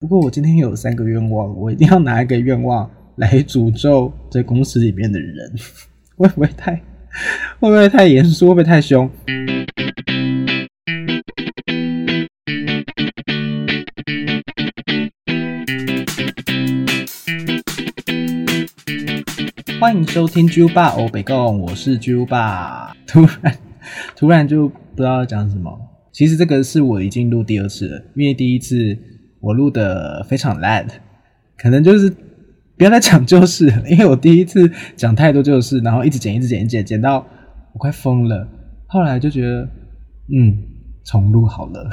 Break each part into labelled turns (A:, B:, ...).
A: 不过我今天有三个愿望，我一定要拿一个愿望来诅咒在公司里面的人，会不会太会不会太严肃？会不会太凶？欢迎收听猪爸欧北贡，我是猪爸。突然，突然就不知道要讲什么。其实这个是我已经录第二次了，因为第一次我录的非常烂，可能就是不要再讲就是，因为我第一次讲太多就是，然后一直剪，一直剪一直，剪剪到我快疯了。后来就觉得，嗯，重录好了。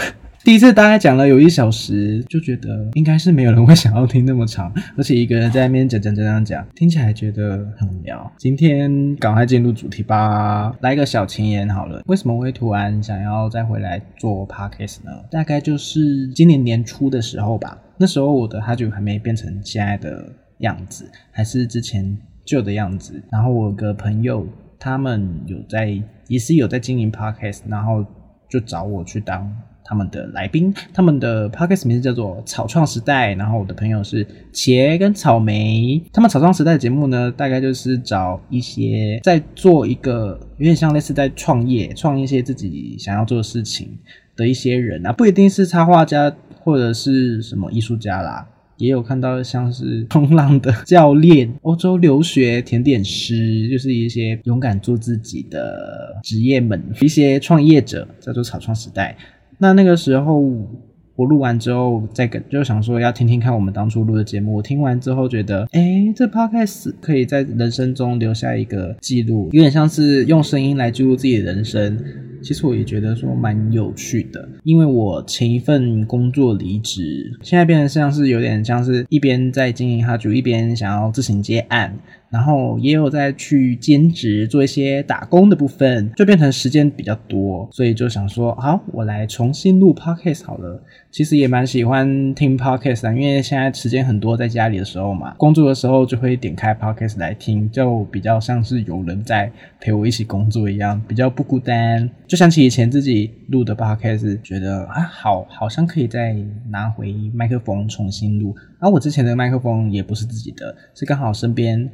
A: 第一次大概讲了有一小时，就觉得应该是没有人会想要听那么长，而且一个人在那边讲讲讲讲讲，听起来觉得很无聊。今天赶快进入主题吧，来一个小前言好了。为什么会突然想要再回来做 podcast 呢？大概就是今年年初的时候吧，那时候我的哈就还没变成现在的样子，还是之前旧的样子。然后我个朋友，他们有在，也是有在经营 podcast，然后就找我去当。他们的来宾，他们的 podcast 名字叫做草创时代。然后我的朋友是茄跟草莓。他们草创时代的节目呢，大概就是找一些在做一个有点像类似在创业、创一些自己想要做的事情的一些人啊，不一定是插画家或者是什么艺术家啦，也有看到像是冲浪的教练、欧洲留学甜点师，就是一些勇敢做自己的职业们，一些创业者，叫做草创时代。那那个时候，我录完之后，再跟就想说要听听看我们当初录的节目。我听完之后觉得，哎，这 podcast 可以在人生中留下一个记录，有点像是用声音来记录自己的人生。其实我也觉得说蛮有趣的，因为我前一份工作离职，现在变成像是有点像是一边在经营哈主，一边想要自行接案。然后也有在去兼职做一些打工的部分，就变成时间比较多，所以就想说，好，我来重新录 podcast 好了。其实也蛮喜欢听 podcast 的，因为现在时间很多，在家里的时候嘛，工作的时候就会点开 podcast 来听，就比较像是有人在陪我一起工作一样，比较不孤单。就想起以前自己录的 podcast，觉得啊，好，好像可以再拿回麦克风重新录。然后我之前的麦克风也不是自己的，是刚好身边。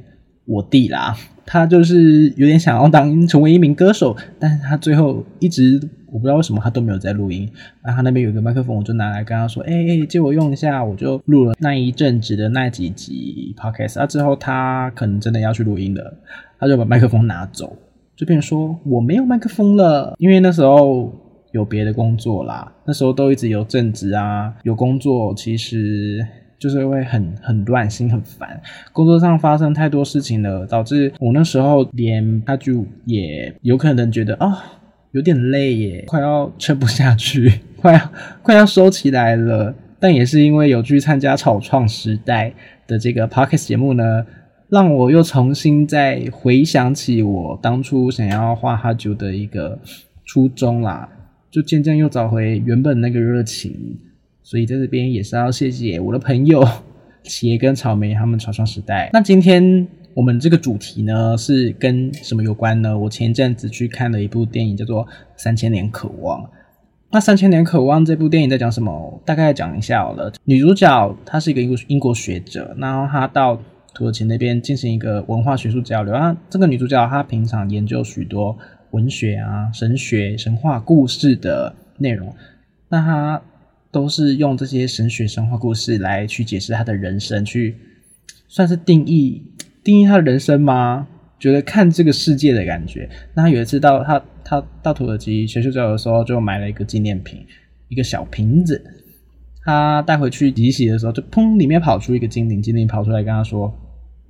A: 我弟啦，他就是有点想要当成为一名歌手，但是他最后一直我不知道为什么他都没有在录音。然后他那边有个麦克风，我就拿来跟他说：“哎哎，借我用一下。”我就录了那一阵子的那几集 podcast。啊，之后他可能真的要去录音了，他就把麦克风拿走，就变成说我没有麦克风了，因为那时候有别的工作啦。那时候都一直有正职啊，有工作，其实。就是会很很乱，心很烦，工作上发生太多事情了，导致我那时候连他就也有可能觉得啊有点累耶，快要撑不下去，快要快要收起来了。但也是因为有去参加草创时代的这个 podcast 节目呢，让我又重新再回想起我当初想要画哈九的一个初衷啦，就渐渐又找回原本那个热情。所以在这边也是要谢谢我的朋友茄跟草莓他们草创时代。那今天我们这个主题呢是跟什么有关呢？我前阵子去看了一部电影，叫做《三千年渴望》。那《三千年渴望》这部电影在讲什么？大概讲一下好了。女主角她是一个英英国学者，然后她到土耳其那边进行一个文化学术交流。啊这个女主角她平常研究许多文学啊、神学、神话故事的内容。那她。都是用这些神学神话故事来去解释她的人生，去算是定义定义他的人生吗？觉得看这个世界的感觉。那她有一次到他他到土耳其学术交流的时候，就买了一个纪念品，一个小瓶子。他带回去洗洗的时候，就砰，里面跑出一个精灵，精灵跑出来跟他说。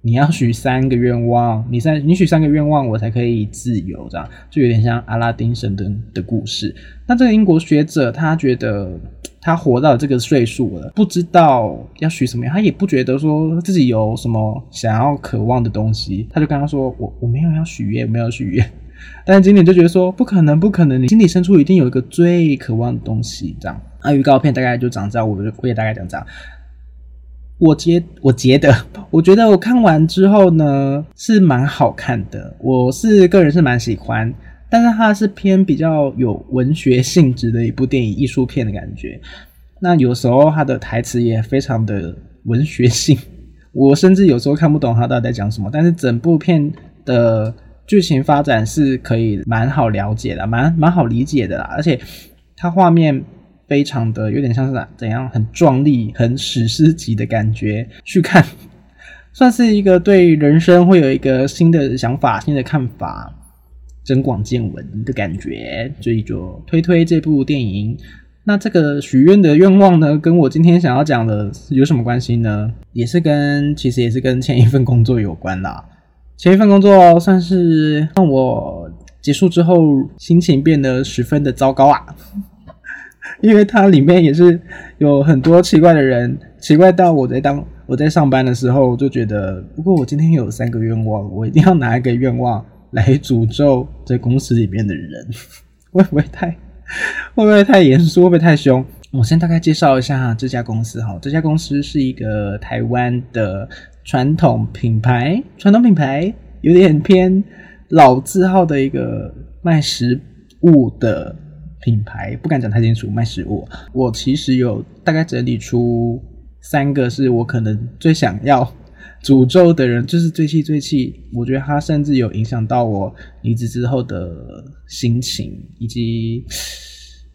A: 你要许三个愿望，你三你许三个愿望，我才可以自由，这样就有点像阿拉丁神灯的故事。那这个英国学者他觉得他活到这个岁数了，不知道要许什么样他也不觉得说自己有什么想要渴望的东西，他就跟他说：“我我没有要许愿，没有许愿。”但是经理就觉得说：“不可能，不可能，你心里深处一定有一个最渴望的东西。”这样，那预告片大概就长这样，我我也大概讲这样。我觉我觉得，我觉得我看完之后呢，是蛮好看的。我是个人是蛮喜欢，但是它是偏比较有文学性质的一部电影，艺术片的感觉。那有时候它的台词也非常的文学性，我甚至有时候看不懂它到底在讲什么。但是整部片的剧情发展是可以蛮好了解的，蛮蛮好理解的啦。而且它画面非常的有点像是怎样很壮丽、很史诗级的感觉，去看 算是一个对人生会有一个新的想法、新的看法。增广见闻的感觉，所以就推推这部电影。那这个许愿的愿望呢，跟我今天想要讲的有什么关系呢？也是跟其实也是跟前一份工作有关啦。前一份工作算是让我结束之后心情变得十分的糟糕啊，因为它里面也是有很多奇怪的人，奇怪到我在当我在上班的时候就觉得，不过我今天有三个愿望，我一定要拿一个愿望。来诅咒在公司里面的人，会不会太会不会太严肃？会不会太凶？我先大概介绍一下这家公司哈。这家公司是一个台湾的传统品牌，传统品牌有点偏老字号的一个卖食物的品牌，不敢讲太清楚。卖食物，我其实有大概整理出三个是我可能最想要。诅咒的人就是最气最气，我觉得他甚至有影响到我离职之后的心情，以及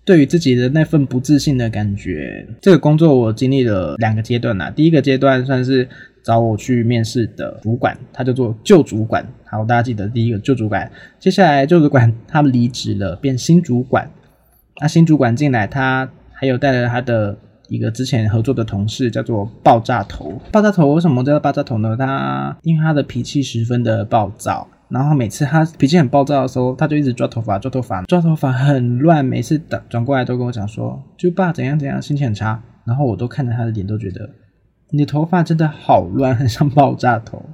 A: 对于自己的那份不自信的感觉。这个工作我经历了两个阶段呐，第一个阶段算是找我去面试的主管，他叫做旧主管。好，大家记得第一个旧主管。接下来旧主管他离职了，变新主管。那新主管进来，他还有带了他的。一个之前合作的同事叫做爆炸头。爆炸头为什么叫爆炸头呢？他因为他的脾气十分的暴躁，然后每次他脾气很暴躁的时候，他就一直抓头发，抓头发，抓头发很乱。每次转转过来都跟我讲说，就爸怎样怎样，心情很差。然后我都看着他的脸，都觉得你的头发真的好乱，很像爆炸头。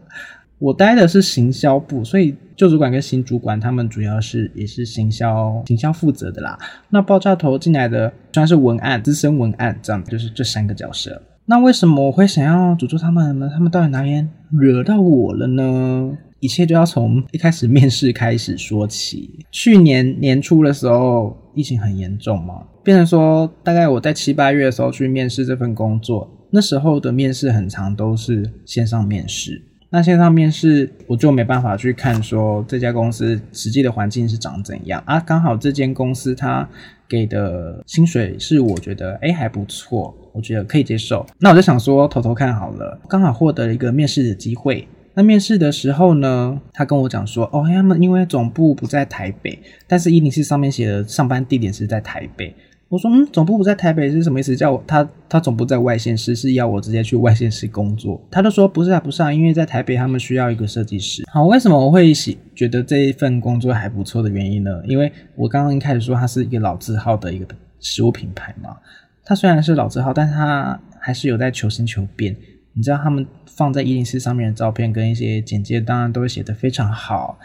A: 我待的是行销部，所以旧主管跟新主管他们主要是也是行销行销负责的啦。那爆炸头进来的算是文案资深文案，这样就是这三个角色。那为什么我会想要诅咒他们呢？他们到底哪边惹到我了呢？一切就要从一开始面试开始说起。去年年初的时候，疫情很严重嘛，变成说大概我在七八月的时候去面试这份工作，那时候的面试很长都是线上面试。那线上面试我就没办法去看说这家公司实际的环境是长怎样啊？刚好这间公司它给的薪水是我觉得哎还不错，我觉得可以接受。那我就想说偷偷看好了，刚好获得了一个面试的机会。那面试的时候呢，他跟我讲说哦，他们因为总部不在台北，但是一零四上面写的上班地点是在台北。我说嗯，总部不在台北是什么意思？叫我他他总部在外县市，是要我直接去外县市工作。他就说不是啊，不是啊，因为在台北他们需要一个设计师。好，为什么我会喜觉得这一份工作还不错的原因呢？因为我刚刚一开始说它是一个老字号的一个食物品牌嘛。它虽然是老字号，但是它还是有在求新求变。你知道他们放在一零四上面的照片跟一些简介，当然都会写得非常好。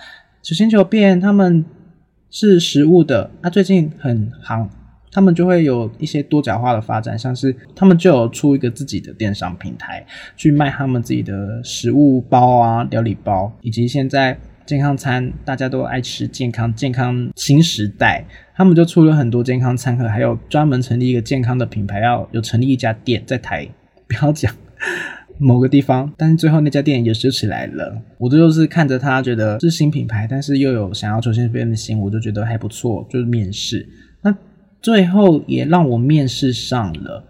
A: 求新求变，他们是食物的，它最近很行。他们就会有一些多角化的发展，像是他们就有出一个自己的电商平台，去卖他们自己的食物包啊、料理包，以及现在健康餐大家都爱吃健康，健康新时代，他们就出了很多健康餐盒，还有专门成立一个健康的品牌，要有成立一家店在台，不要讲 某个地方，但是最后那家店也收起来了。我这就是看着他觉得是新品牌，但是又有想要重新变的心，我就觉得还不错，就是面试那。最后也让我面试上了，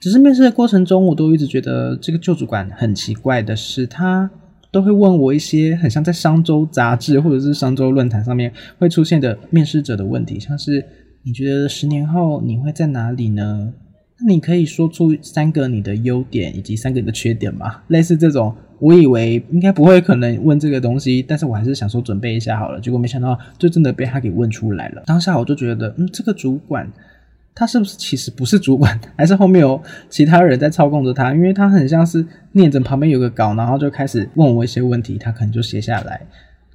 A: 只是面试的过程中，我都一直觉得这个旧主管很奇怪的是，他都会问我一些很像在商周杂志或者是商周论坛上面会出现的面试者的问题，像是你觉得十年后你会在哪里呢？那你可以说出三个你的优点以及三个你的缺点吗？类似这种。我以为应该不会可能问这个东西，但是我还是想说准备一下好了。结果没想到，就真的被他给问出来了。当下我就觉得，嗯，这个主管他是不是其实不是主管，还是后面有其他人在操控着他？因为他很像是念着旁边有个稿，然后就开始问我一些问题，他可能就写下来，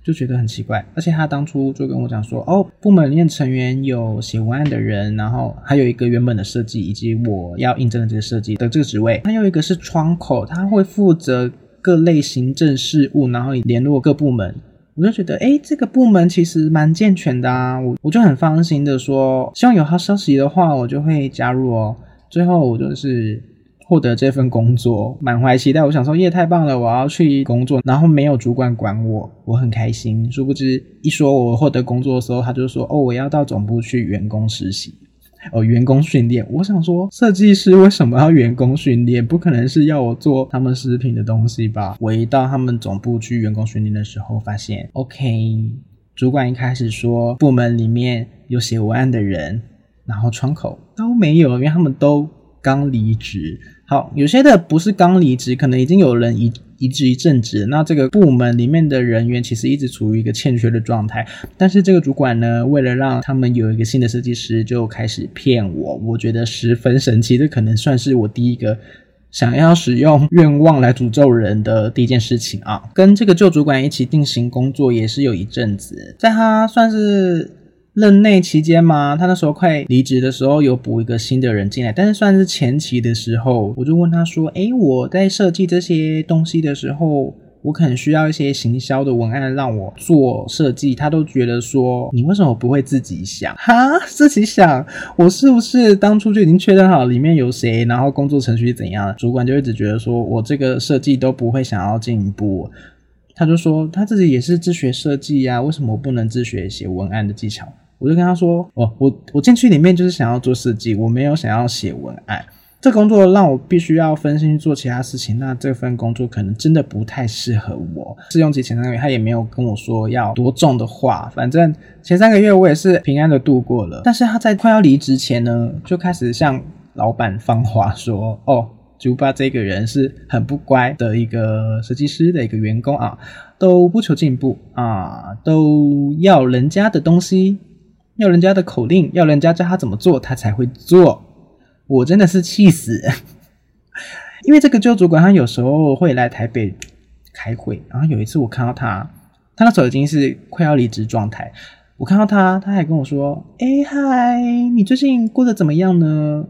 A: 就觉得很奇怪。而且他当初就跟我讲说，哦，部门里面成员有写文案的人，然后还有一个原本的设计，以及我要应征的这个设计的这个职位，还有一个是窗口，他会负责。各类行政事务，然后联络各部门，我就觉得，哎，这个部门其实蛮健全的啊，我我就很放心的说，希望有好消息的话，我就会加入哦。最后我就是获得这份工作，满怀期待。我想说，耶，太棒了，我要去工作。然后没有主管管我，我很开心。殊不知，一说我获得工作的时候，他就说：“哦，我要到总部去员工实习。”哦，员工训练，我想说，设计师为什么要员工训练？不可能是要我做他们食品的东西吧？我一到他们总部去员工训练的时候，发现，OK，主管一开始说部门里面有写文案的人，然后窗口都没有，因为他们都刚离职。好，有些的不是刚离职，可能已经有人移。移职一阵子，那这个部门里面的人员其实一直处于一个欠缺的状态。但是这个主管呢，为了让他们有一个新的设计师，就开始骗我。我觉得十分神奇，这可能算是我第一个想要使用愿望来诅咒人的第一件事情啊。跟这个旧主管一起定型工作也是有一阵子，在他算是。任内期间嘛，他那时候快离职的时候，有补一个新的人进来，但是算是前期的时候，我就问他说：“诶，我在设计这些东西的时候，我可能需要一些行销的文案让我做设计。”他都觉得说：“你为什么不会自己想？哈，自己想，我是不是当初就已经确认好里面有谁，然后工作程序怎样？主管就一直觉得说我这个设计都不会想要进一步。”他就说他自己也是自学设计呀，为什么不能自学写文案的技巧？我就跟他说：“哦，我我进去里面就是想要做设计，我没有想要写文案。这工作让我必须要分心去做其他事情，那这份工作可能真的不太适合我。试用期前三个月，他也没有跟我说要多重的话，反正前三个月我也是平安的度过了。但是他在快要离职前呢，就开始向老板放话说：‘哦，朱巴这个人是很不乖的一个设计师的一个员工啊，都不求进步啊，都要人家的东西。’”要人家的口令，要人家教他怎么做，他才会做。我真的是气死！因为这个旧主管他有时候会来台北开会，然后有一次我看到他，他那时候已经是快要离职状态。我看到他，他还跟我说：“哎嗨，你最近过得怎么样呢？”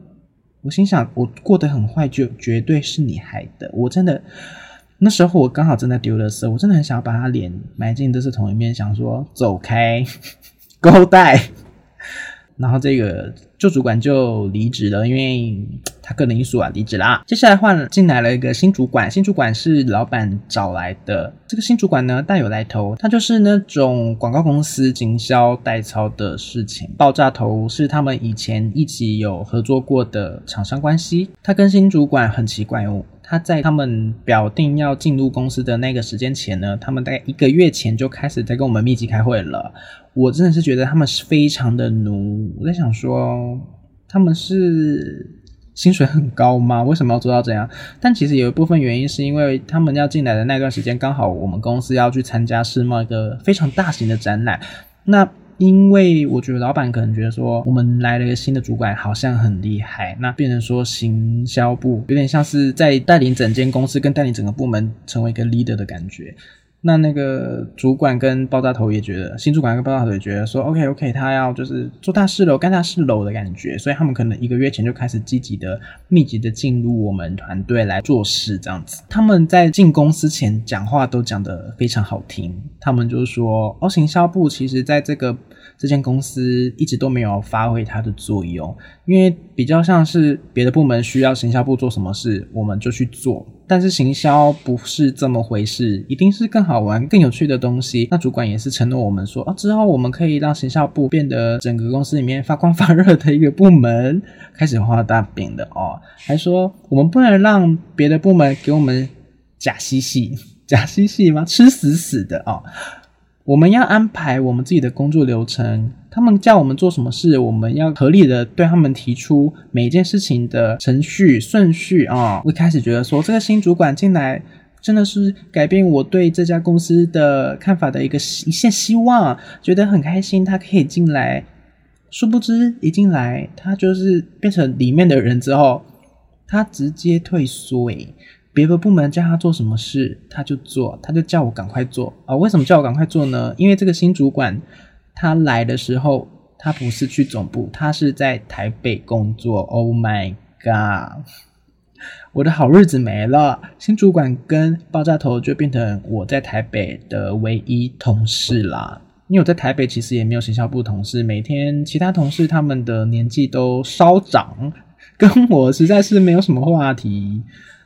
A: 我心想，我过得很坏，就绝对是你害的。我真的那时候我刚好正在丢垃圾，我真的很想要把他脸埋进垃圾桶里面，想说走开。勾带，然后这个旧主管就离职了，因为他个人因素啊离职啦。接下来换进来了一个新主管，新主管是老板找来的。这个新主管呢大有来头，他就是那种广告公司经销代操的事情。爆炸头是他们以前一起有合作过的厂商关系。他跟新主管很奇怪哦。他在他们表定要进入公司的那个时间前呢，他们大概一个月前就开始在跟我们密集开会了。我真的是觉得他们是非常的奴。我在想说，他们是薪水很高吗？为什么要做到这样？但其实有一部分原因是因为他们要进来的那段时间，刚好我们公司要去参加世贸一个非常大型的展览。那因为我觉得老板可能觉得说，我们来了一个新的主管，好像很厉害，那变成说行销部有点像是在带领整间公司，跟带领整个部门成为一个 leader 的感觉。那那个主管跟爆炸头也觉得，新主管跟爆炸头也觉得说，OK OK，他要就是做大事喽，干大事喽的感觉，所以他们可能一个月前就开始积极的、密集的进入我们团队来做事，这样子。他们在进公司前讲话都讲得非常好听，他们就是说，哦，行销部其实在这个。这间公司一直都没有发挥它的作用，因为比较像是别的部门需要行销部做什么事，我们就去做。但是行销不是这么回事，一定是更好玩、更有趣的东西。那主管也是承诺我们说，啊，之后我们可以让行销部变得整个公司里面发光发热的一个部门，开始画大饼的哦。还说我们不能让别的部门给我们假嬉戏，假嬉戏吗？吃死死的哦。我们要安排我们自己的工作流程，他们叫我们做什么事，我们要合理的对他们提出每一件事情的程序顺序啊。我一开始觉得说这个新主管进来真的是改变我对这家公司的看法的一个一线希望，觉得很开心他可以进来。殊不知一进来他就是变成里面的人之后，他直接退缩诶。别的部门叫他做什么事，他就做，他就叫我赶快做啊！为什么叫我赶快做呢？因为这个新主管他来的时候，他不是去总部，他是在台北工作。Oh my god！我的好日子没了，新主管跟爆炸头就变成我在台北的唯一同事啦。因为我在台北其实也没有行销部同事，每天其他同事他们的年纪都稍长。跟我实在是没有什么话题。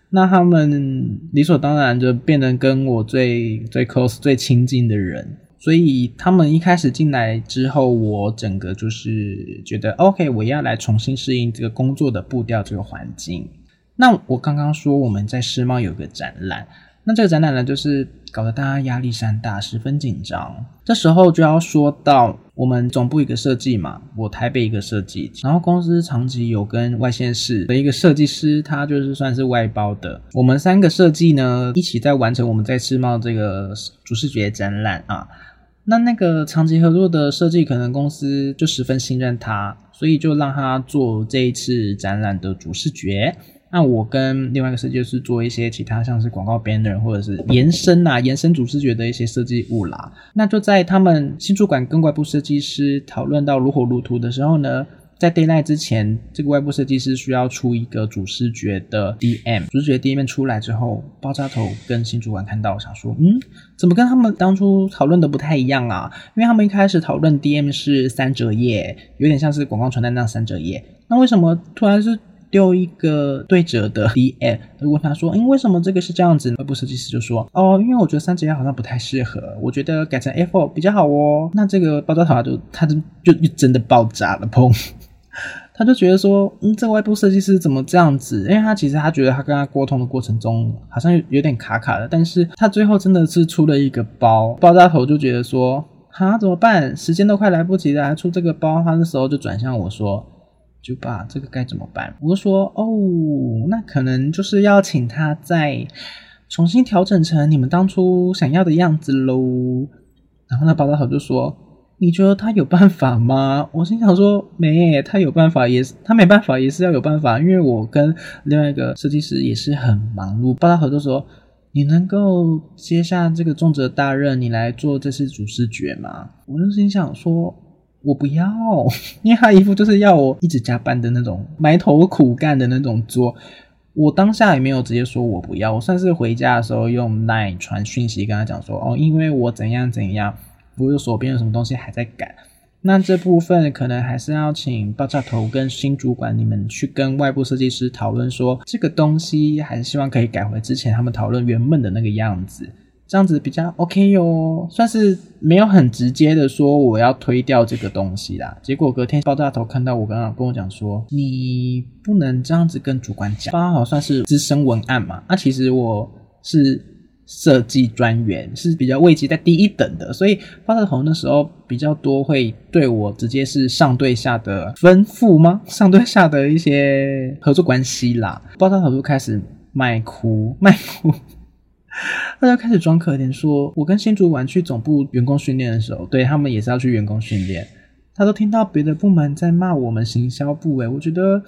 A: 那他们理所当然就变成跟我最最 close、最亲近的人。所以他们一开始进来之后，我整个就是觉得 OK，我要来重新适应这个工作的步调、这个环境。那我刚刚说我们在世贸有个展览，那这个展览呢，就是搞得大家压力山大，十分紧张。这时候就要说到我们总部一个设计嘛，我台北一个设计，然后公司长期有跟外县市的一个设计师，他就是算是外包的。我们三个设计呢，一起在完成我们在世贸这个主视觉展览啊。那那个长期合作的设计，可能公司就十分信任他，所以就让他做这一次展览的主视觉。那我跟另外一个设计师做一些其他，像是广告 banner 或者是延伸啊、延伸主视觉的一些设计物啦。那就在他们新主管跟外部设计师讨论到如火如荼的时候呢。在 d a y l i g h t 之前，这个外部设计师需要出一个主视觉的 DM。主视觉 DM 出来之后，爆炸头跟新主管看到，想说，嗯，怎么跟他们当初讨论的不太一样啊？因为他们一开始讨论 DM 是三折页，有点像是广告传单那样三折页。那为什么突然是丢一个对折的 DM？就问他说，嗯，为什么这个是这样子？外部设计师就说，哦，因为我觉得三折页好像不太适合，我觉得改成 A4 比较好哦。那这个爆炸头就他就就就真的爆炸了，砰！他就觉得说，嗯，这个外部设计师怎么这样子？因为他其实他觉得他跟他沟通的过程中好像有有点卡卡的，但是他最后真的是出了一个包，爆炸头就觉得说，哈，怎么办？时间都快来不及了，还出这个包。他那时候就转向我说，就把这个该怎么办？我就说，哦，那可能就是要请他再重新调整成你们当初想要的样子喽。然后那爆炸头就说。你觉得他有办法吗？我心想说没，他有办法也是，他没办法也是要有办法，因为我跟另外一个设计师也是很忙碌。巴拉合作说，你能够接下这个重责大任，你来做这次主视觉吗？我就心想说，我不要，因为他一副就是要我一直加班的那种，埋头苦干的那种做。我当下也没有直接说我不要，我算是回家的时候用 Line 传讯息跟他讲说，哦，因为我怎样怎样。我有手边有什么东西还在改，那这部分可能还是要请爆炸头跟新主管你们去跟外部设计师讨论，说这个东西还是希望可以改回之前他们讨论原本的那个样子，这样子比较 OK 哟。算是没有很直接的说我要推掉这个东西啦。结果隔天爆炸头看到我刚刚跟我讲说，你不能这样子跟主管讲，刚好算是资深文案嘛。那其实我是。设计专员是比较位阶在第一等的，所以爆炸头那时候比较多会对我直接是上对下的吩咐吗？上对下的一些合作关系啦。爆炸头就开始卖哭卖哭，他就开始装可怜，说我跟新主管去总部员工训练的时候，对他们也是要去员工训练，他都听到别的部门在骂我们行销部，诶，我觉得。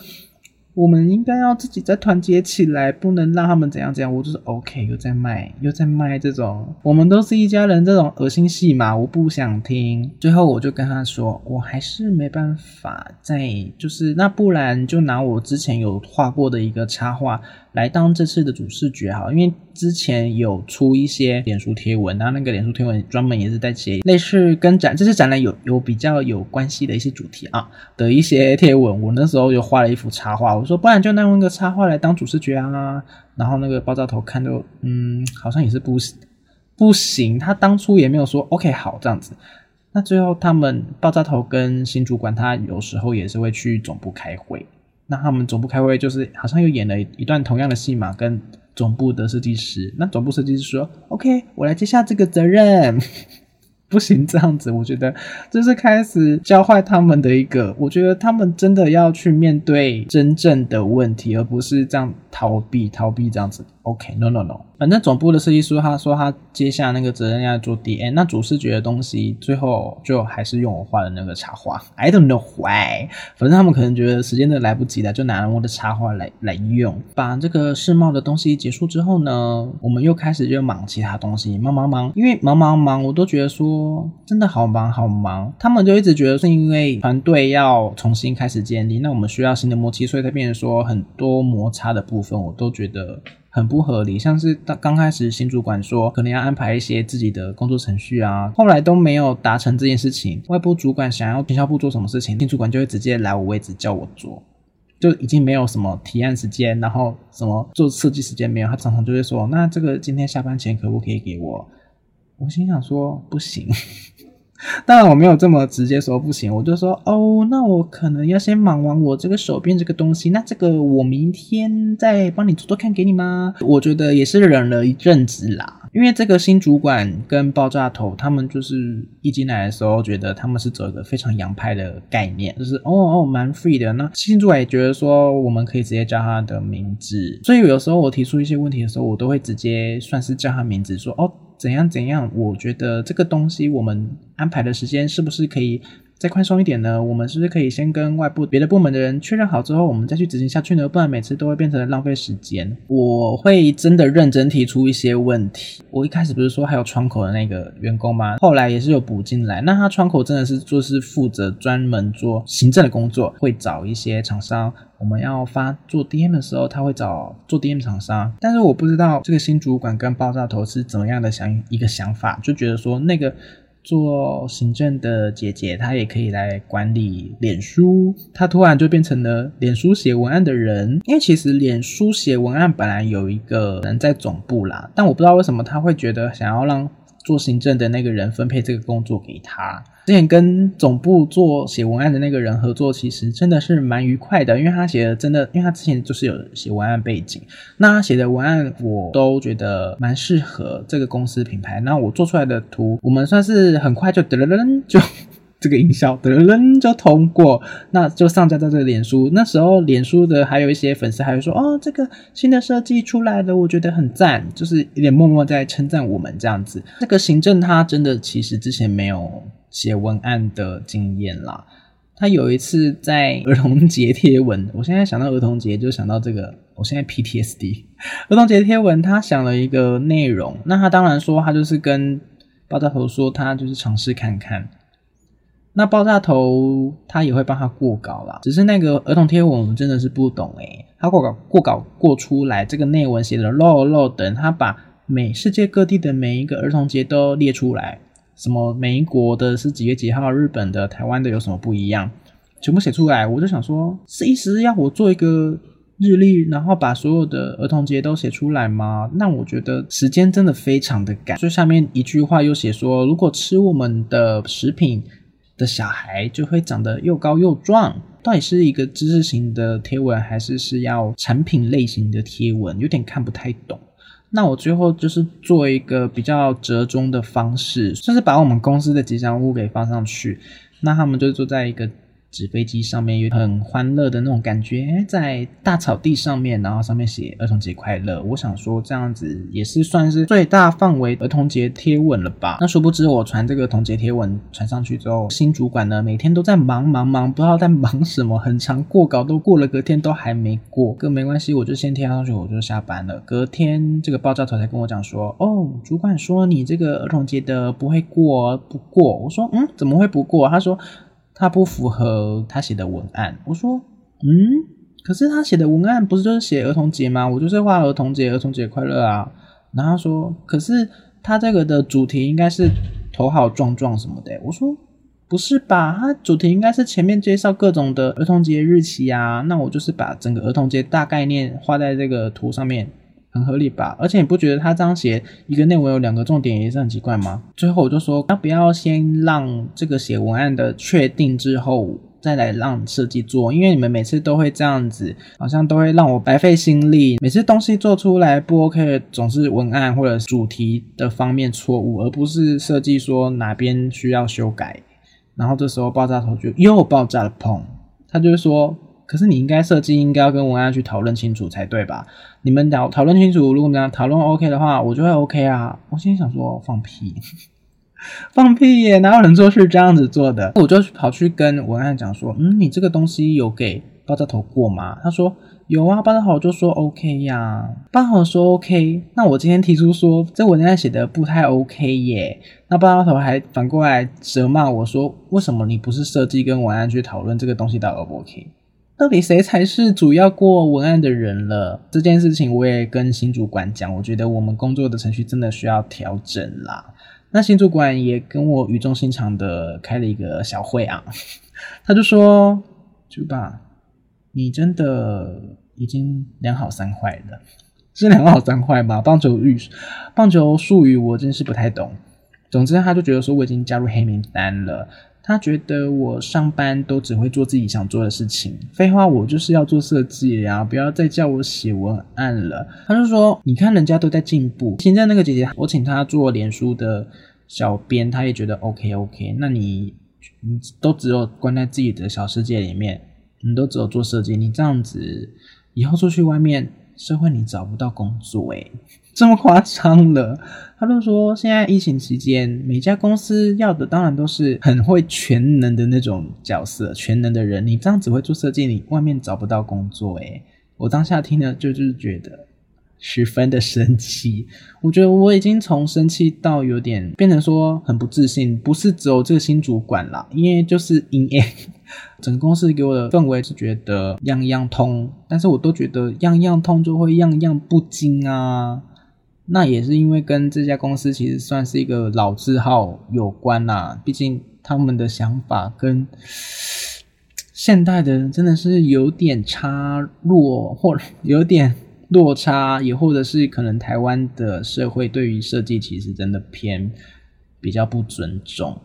A: 我们应该要自己再团结起来，不能让他们怎样怎样。我就是 OK，又在卖，又在卖这种，我们都是一家人这种恶心戏嘛，我不想听。最后我就跟他说，我还是没办法再，就是那不然就拿我之前有画过的一个插画。来当这次的主视觉哈，因为之前有出一些脸书贴文，然后那个脸书贴文专门也是在写类似跟展这次展览有有比较有关系的一些主题啊的一些贴文，我那时候就画了一幅插画，我说不然就那用个插画来当主视觉啊，然后那个爆炸头看就嗯好像也是不不行，他当初也没有说 OK 好这样子，那最后他们爆炸头跟新主管他有时候也是会去总部开会。那他们总部开会，就是好像又演了一段同样的戏码，跟总部的设计师。那总部设计师说：“OK，我来接下这个责任。”不行，这样子，我觉得这是开始教坏他们的一个。我觉得他们真的要去面对真正的问题，而不是这样逃避、逃避这样子。OK，No No No，反正总部的设计师他说他接下那个责任要做 DN，那主视觉的东西最后就还是用我画的那个插画。I don't know why，反正他们可能觉得时间都来不及了，就拿了我的插画来来用。把这个世贸的东西结束之后呢，我们又开始就忙其他东西，忙忙忙，因为忙忙忙，我都觉得说真的好忙好忙。他们就一直觉得是因为团队要重新开始建立，那我们需要新的默契，所以才变成说很多摩擦的部分，我都觉得。很不合理，像是刚刚开始新主管说可能要安排一些自己的工作程序啊，后来都没有达成这件事情。外部主管想要营销部做什么事情，新主管就会直接来我位置叫我做。就已经没有什么提案时间，然后什么做设计时间没有，他常常就会说：“那这个今天下班前可不可以给我？”我心想说：“不行。” 当然我没有这么直接说不行，我就说：“哦，那我可能要先忙完我这个手边这个东西，那这个我明天再帮你做做看给你吗？”我觉得也是忍了一阵子啦。因为这个新主管跟爆炸头，他们就是一进来的时候，觉得他们是走一个非常洋派的概念，就是哦哦蛮 free 的。那新主管也觉得说，我们可以直接叫他的名字。所以有时候我提出一些问题的时候，我都会直接算是叫他名字，说哦怎样怎样。我觉得这个东西我们安排的时间是不是可以？再宽松一点呢？我们是不是可以先跟外部别的部门的人确认好之后，我们再去执行下去呢？不然每次都会变成浪费时间。我会真的认真提出一些问题。我一开始不是说还有窗口的那个员工吗？后来也是有补进来。那他窗口真的是就是负责专门做行政的工作，会找一些厂商。我们要发做 DM 的时候，他会找做 DM 厂商。但是我不知道这个新主管跟爆炸头是怎么样的想一个想法，就觉得说那个。做行政的姐姐，她也可以来管理脸书。她突然就变成了脸书写文案的人，因为其实脸书写文案本来有一个人在总部啦，但我不知道为什么她会觉得想要让。做行政的那个人分配这个工作给他。之前跟总部做写文案的那个人合作，其实真的是蛮愉快的，因为他写的真的，因为他之前就是有写文案背景，那他写的文案我都觉得蛮适合这个公司品牌。那我做出来的图，我们算是很快就噔噔噔就。这个营销的人就通过，那就上架在这个脸书。那时候脸书的还有一些粉丝还会说：“哦，这个新的设计出来了，我觉得很赞。”就是有点默默在称赞我们这样子。这个行政他真的其实之前没有写文案的经验啦。他有一次在儿童节贴文，我现在想到儿童节就想到这个，我现在 PTSD。儿童节贴文他想了一个内容，那他当然说他就是跟爆炸头说他就是尝试看看。那爆炸头他也会帮他过稿啦，只是那个儿童贴文我们真的是不懂诶，他过稿过稿过出来，这个内文写的漏漏等，他把每世界各地的每一个儿童节都列出来，什么美国的是几月几号，日本的、台湾的有什么不一样，全部写出来，我就想说，是意思要我做一个日历，然后把所有的儿童节都写出来吗？那我觉得时间真的非常的赶，所以下面一句话又写说，如果吃我们的食品。的小孩就会长得又高又壮，到底是一个知识型的贴文，还是是要产品类型的贴文？有点看不太懂。那我最后就是做一个比较折中的方式，算是把我们公司的吉祥物给放上去。那他们就坐在一个。纸飞机上面有很欢乐的那种感觉，在大草地上面，然后上面写儿童节快乐。我想说这样子也是算是最大范围儿童节贴文了吧？那殊不知我传这个儿童节贴文传上去之后，新主管呢每天都在忙忙忙，不知道在忙什么，很长过稿都过了，隔天都还没过。哥没关系，我就先贴上去，我就下班了。隔天这个爆炸头才跟我讲说，哦，主管说你这个儿童节的不会过，不过。我说嗯，怎么会不过？他说。他不符合他写的文案，我说，嗯，可是他写的文案不是就是写儿童节吗？我就是画儿童节，儿童节快乐啊。然后他说，可是他这个的主题应该是头好壮壮什么的。我说，不是吧？他主题应该是前面介绍各种的儿童节日期啊。那我就是把整个儿童节大概念画在这个图上面。很合理吧？而且你不觉得他这样写一个内文有两个重点也是很奇怪吗？最后我就说，要不要先让这个写文案的确定之后，再来让设计做？因为你们每次都会这样子，好像都会让我白费心力。每次东西做出来不 OK，总是文案或者主题的方面错误，而不是设计说哪边需要修改。然后这时候爆炸头就又爆炸了，砰！他就是说。可是你应该设计应该要跟文案去讨论清楚才对吧？你们讨讨论清楚，如果你们讨论 OK 的话，我就会 OK 啊。我心想说放屁，放屁耶！哪有人做事这样子做的？我就跑去跟文案讲说，嗯，你这个东西有给爆炸头过吗？他说有啊，爆炸头就说 OK 呀。爆炸头说 OK，那我今天提出说这文案写的不太 OK 耶，那爆炸头还反过来责骂我说，为什么你不是设计跟文案去讨论这个东西到 O 不 OK？到底谁才是主要过文案的人了？这件事情我也跟新主管讲，我觉得我们工作的程序真的需要调整啦。那新主管也跟我语重心长的开了一个小会啊，他就说：“朱爸，你真的已经两好三坏了，是两好三坏吗？棒球语，棒球术语我真是不太懂。总之，他就觉得说我已经加入黑名单了。他觉得我上班都只会做自己想做的事情。废话，我就是要做设计呀，不要再叫我写文案了。他就说，你看人家都在进步。现在那个姐姐，我请她做脸书的小编，她也觉得 OK OK。那你你都只有关在自己的小世界里面，你都只有做设计，你这样子以后出去外面。社会你找不到工作诶，这么夸张了？他就说现在疫情期间，每家公司要的当然都是很会全能的那种角色，全能的人。你这样只会做设计，你外面找不到工作诶。我当下听了就就是觉得。十分的生气，我觉得我已经从生气到有点变成说很不自信，不是只有这个新主管啦，因为就是因为 整个公司给我的氛围是觉得样样通，但是我都觉得样样通就会样样不精啊，那也是因为跟这家公司其实算是一个老字号有关啦，毕竟他们的想法跟现代的真的是有点差落，或 有点。落差，也或者是可能台湾的社会对于设计其实真的偏比较不尊重。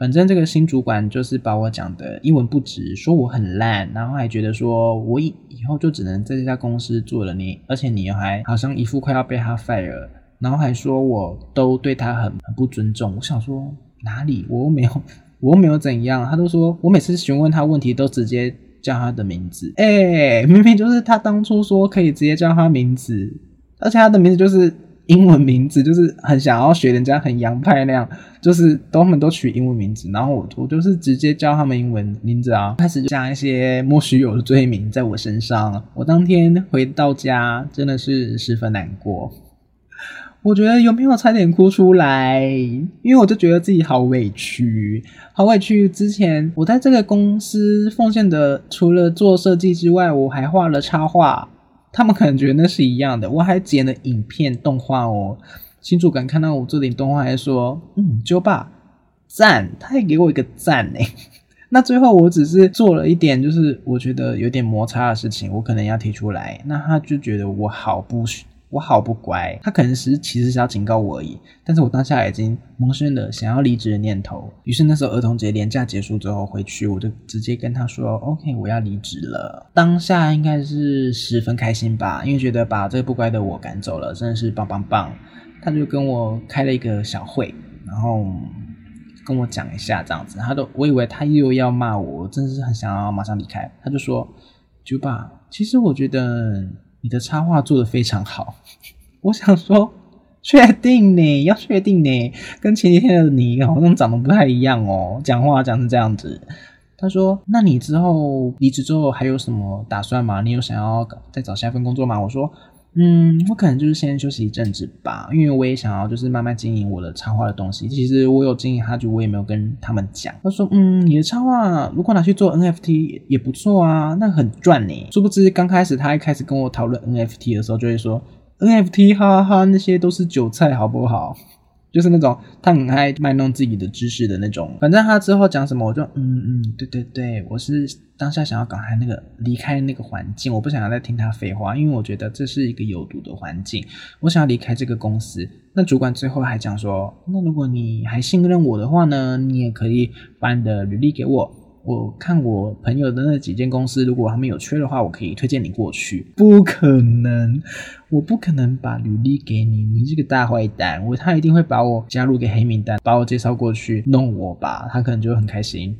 A: 反正这个新主管就是把我讲的一文不值，说我很烂，然后还觉得说我以以后就只能在这家公司做了，你而且你还好像一副快要被他 fire，然后还说我都对他很很不尊重。我想说哪里我又没有我又没有怎样，他都说我每次询问他问题都直接。叫他的名字，哎，明明就是他当初说可以直接叫他名字，而且他的名字就是英文名字，就是很想要学人家很洋派那样，就是他们都取英文名字，然后我我就是直接叫他们英文名字啊，开始加一些莫须有的罪名在我身上，我当天回到家真的是十分难过。我觉得有没有差点哭出来？因为我就觉得自己好委屈，好委屈。之前我在这个公司奉献的，除了做设计之外，我还画了插画。他们可能觉得那是一样的。我还剪了影片动画哦。新主管看到我做点动画，还说：“嗯，就爸赞。”他还给我一个赞呢。那最后我只是做了一点，就是我觉得有点摩擦的事情，我可能要提出来。那他就觉得我好不。我好不乖，他可能是其实是要警告我而已，但是我当下已经萌生了想要离职的念头。于是那时候儿童节连假结束之后回去，我就直接跟他说：“OK，我要离职了。”当下应该是十分开心吧，因为觉得把这个不乖的我赶走了，真的是棒棒棒。他就跟我开了一个小会，然后跟我讲一下这样子。他都我以为他又要骂我，真的是很想要马上离开。他就说：“九爸，其实我觉得。”你的插画做的非常好，我想说，确定呢？要确定呢？跟前几天的你好像长得不太一样哦，讲话讲成这样子。他说：“那你之后离职之后还有什么打算吗？你有想要再找下一份工作吗？”我说。嗯，我可能就是先休息一阵子吧，因为我也想要就是慢慢经营我的插画的东西。其实我有经营他，就我也没有跟他们讲。他说，嗯，你的插画如果拿去做 NFT 也不错啊，那很赚呢。殊不知刚开始他一开始跟我讨论 NFT 的时候，就会说 NFT 哈哈哈那些都是韭菜，好不好？就是那种他很爱卖弄自己的知识的那种，反正他之后讲什么，我就嗯嗯，对对对，我是当下想要赶他那个离开那个环境，我不想要再听他废话，因为我觉得这是一个有毒的环境，我想要离开这个公司。那主管最后还讲说，那如果你还信任我的话呢，你也可以把你的履历给我。我看我朋友的那几间公司，如果他们有缺的话，我可以推荐你过去。不可能，我不可能把履历给你，你这个大坏蛋！我他一定会把我加入给黑名单，把我介绍过去弄我吧。他可能就很开心。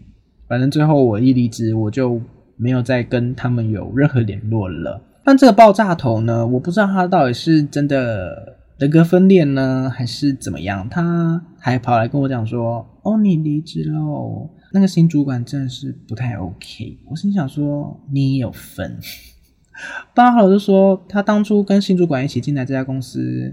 A: 反正最后我一离职，我就没有再跟他们有任何联络了。但这个爆炸头呢，我不知道他到底是真的人格分裂呢，还是怎么样。他还跑来跟我讲说：“哦，你离职喽。”那个新主管真的是不太 OK，我心想说你也有分。八号就说他当初跟新主管一起进来这家公司，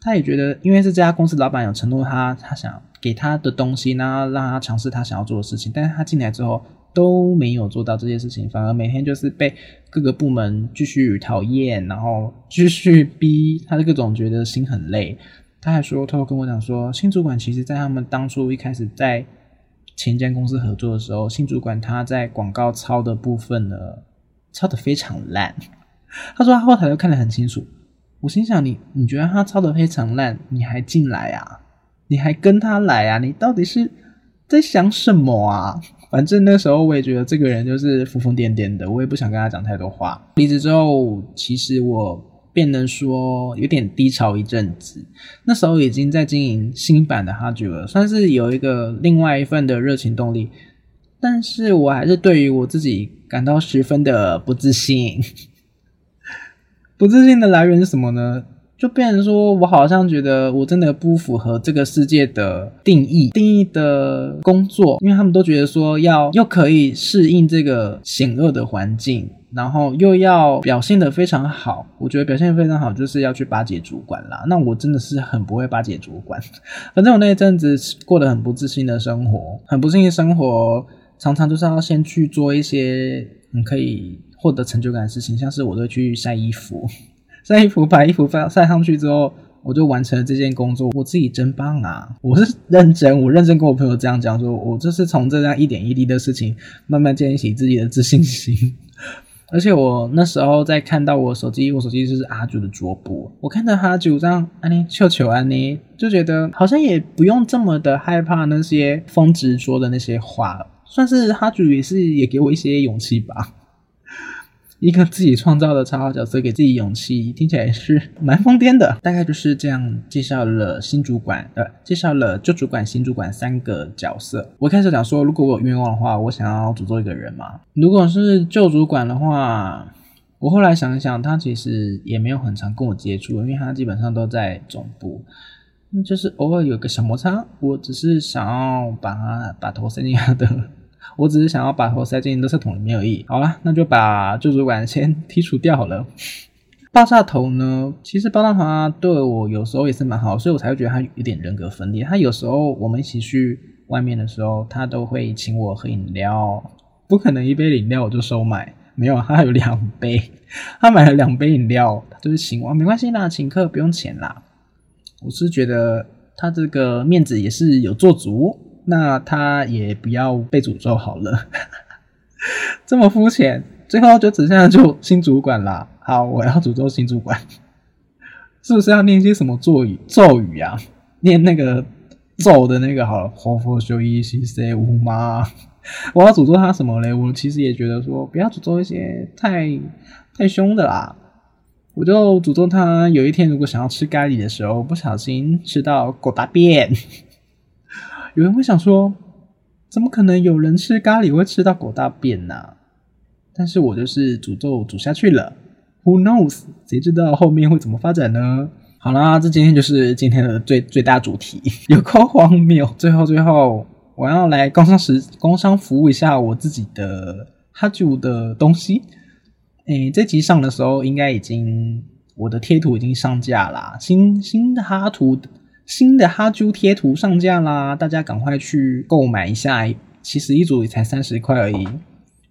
A: 他也觉得因为是这家公司老板有承诺他，他想给他的东西，然后让他尝试他想要做的事情，但是他进来之后都没有做到这些事情，反而每天就是被各个部门继续讨厌，然后继续逼他，的各种觉得心很累。他还说偷偷跟我讲说，新主管其实在他们当初一开始在。前一间公司合作的时候，新主管他在广告抄的部分呢，抄的非常烂。他说他后台都看得很清楚。我心想你你觉得他抄的非常烂，你还进来啊？你还跟他来啊？你到底是在想什么啊？反正那时候我也觉得这个人就是疯疯癫癫的，我也不想跟他讲太多话。离职之后，其实我变得说有点低潮一阵子。那时候已经在经营新版的哈剧了，算是有一个另外一份的热情动力。但是我还是对于我自己感到十分的不自信。不自信的来源是什么呢？就变成说我好像觉得我真的不符合这个世界的定义，定义的工作，因为他们都觉得说要又可以适应这个险恶的环境，然后又要表现的非常好。我觉得表现非常好就是要去巴结主管啦。那我真的是很不会巴结主管。反正我那一阵子过得很不自信的生活，很不自信的生活，常常就是要先去做一些你可以。获得成就感的事情，像是我都去晒衣服，晒衣服把衣服晒晒上去之后，我就完成了这件工作。我自己真棒啊！我是认真，我认真跟我朋友这样讲，说我这是从这样一点一滴的事情，慢慢建立起自己的自信心。而且我那时候在看到我手机，我手机就是阿九的桌布，我看到阿九这样安妮秀球安妮，就觉得好像也不用这么的害怕那些峰值说的那些话，算是阿九也是也给我一些勇气吧。一个自己创造的超好角色，给自己勇气，听起来也是蛮疯癫的。大概就是这样介绍了新主管，呃，介绍了旧主管、新主管三个角色。我开始讲说，如果我有愿望的话，我想要诅咒一个人嘛。如果是旧主管的话，我后来想一想，他其实也没有很常跟我接触，因为他基本上都在总部，就是偶尔有个小摩擦。我只是想要把他把头伸进他的。我只是想要把头塞进垃圾桶里面而已。好了，那就把旧主管先 剔除掉好了。爆炸头呢？其实爆炸头他对我有时候也是蛮好，所以我才会觉得他有点人格分裂。他有时候我们一起去外面的时候，他都会请我喝饮料。不可能一杯饮料我就收买，没有，他有两杯，他买了两杯饮料，他就是请我，没关系啦，请客不用钱啦。我是觉得他这个面子也是有做足。那他也不要被诅咒好了，这么肤浅，最后就只剩下就新主管啦。好，我要诅咒新主管，是不是要念些什么咒语？咒语啊，念那个咒的那个好了，活佛修一西塞乌妈？我要诅咒他什么嘞？我其实也觉得说，不要诅咒一些太太凶的啦。我就诅咒他有一天如果想要吃咖喱的时候，不小心吃到狗大便。有人会想说，怎么可能有人吃咖喱会吃到狗大便呢？但是我就是诅咒煮下去了，Who knows？谁知道后面会怎么发展呢？好啦，这今天就是今天的最最大主题，有够荒谬。最后最后，我要来工商时工商服务一下我自己的哈主的东西。诶，这集上的时候应该已经我的贴图已经上架啦，新新的哈图。新的哈猪贴图上架啦，大家赶快去购买一下。其实一组也才三十块而已。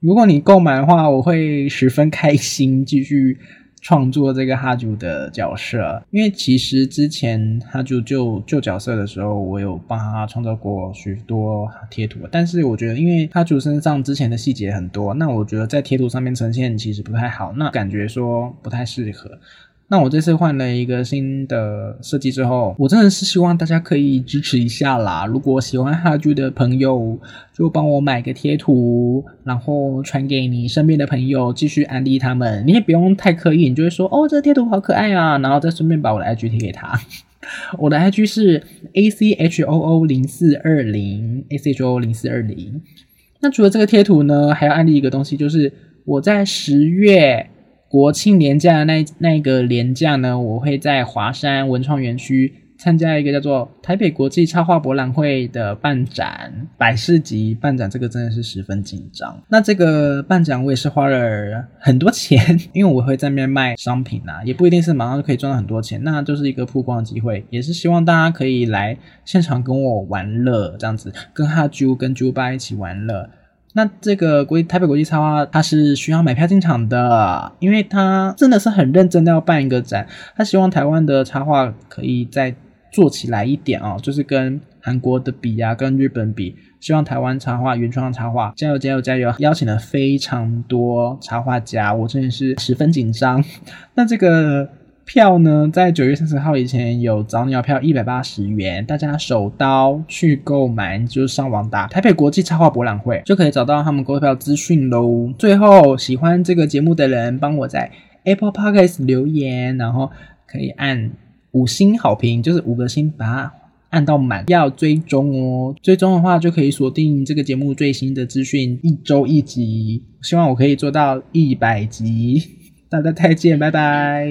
A: 如果你购买的话，我会十分开心，继续创作这个哈猪的角色。因为其实之前哈猪旧旧角色的时候，我有帮他创造过许多贴图，但是我觉得，因为哈猪身上之前的细节很多，那我觉得在贴图上面呈现其实不太好，那感觉说不太适合。那我这次换了一个新的设计之后，我真的是希望大家可以支持一下啦。如果喜欢哈剧的朋友，就帮我买个贴图，然后传给你身边的朋友，继续安利他们。你也不用太刻意，你就会说哦，这个贴图好可爱啊，然后再顺便把我的 IG 贴给他。我的 IG 是 A C H O O 零四二零 A C H O O 零四二零。那除了这个贴图呢，还要安利一个东西，就是我在十月。国庆年假的那那个年假呢，我会在华山文创园区参加一个叫做台北国际插画博览会的办展，百事级办展，这个真的是十分紧张。那这个办展我也是花了很多钱，因为我会在那边卖商品啊，也不一定是马上就可以赚到很多钱，那就是一个曝光的机会，也是希望大家可以来现场跟我玩乐，这样子跟哈啾跟啾巴一起玩乐。那这个国台北国际插画，它是需要买票进场的，因为它真的是很认真的要办一个展，他希望台湾的插画可以在做起来一点哦，就是跟韩国的比啊，跟日本比，希望台湾插画原创插画加油加油加油！邀请了非常多插画家，我真的是十分紧张。那这个。票呢，在九月三十号以前有早鸟票一百八十元，大家手刀去购买，就是上网打台北国际插画博览会就可以找到他们购票资讯喽。最后，喜欢这个节目的人，帮我在 Apple Podcast 留言，然后可以按五星好评，就是五个星，把它按到满。要追踪哦，追踪的话就可以锁定这个节目最新的资讯，一周一集。希望我可以做到一百集。大家再见拜拜。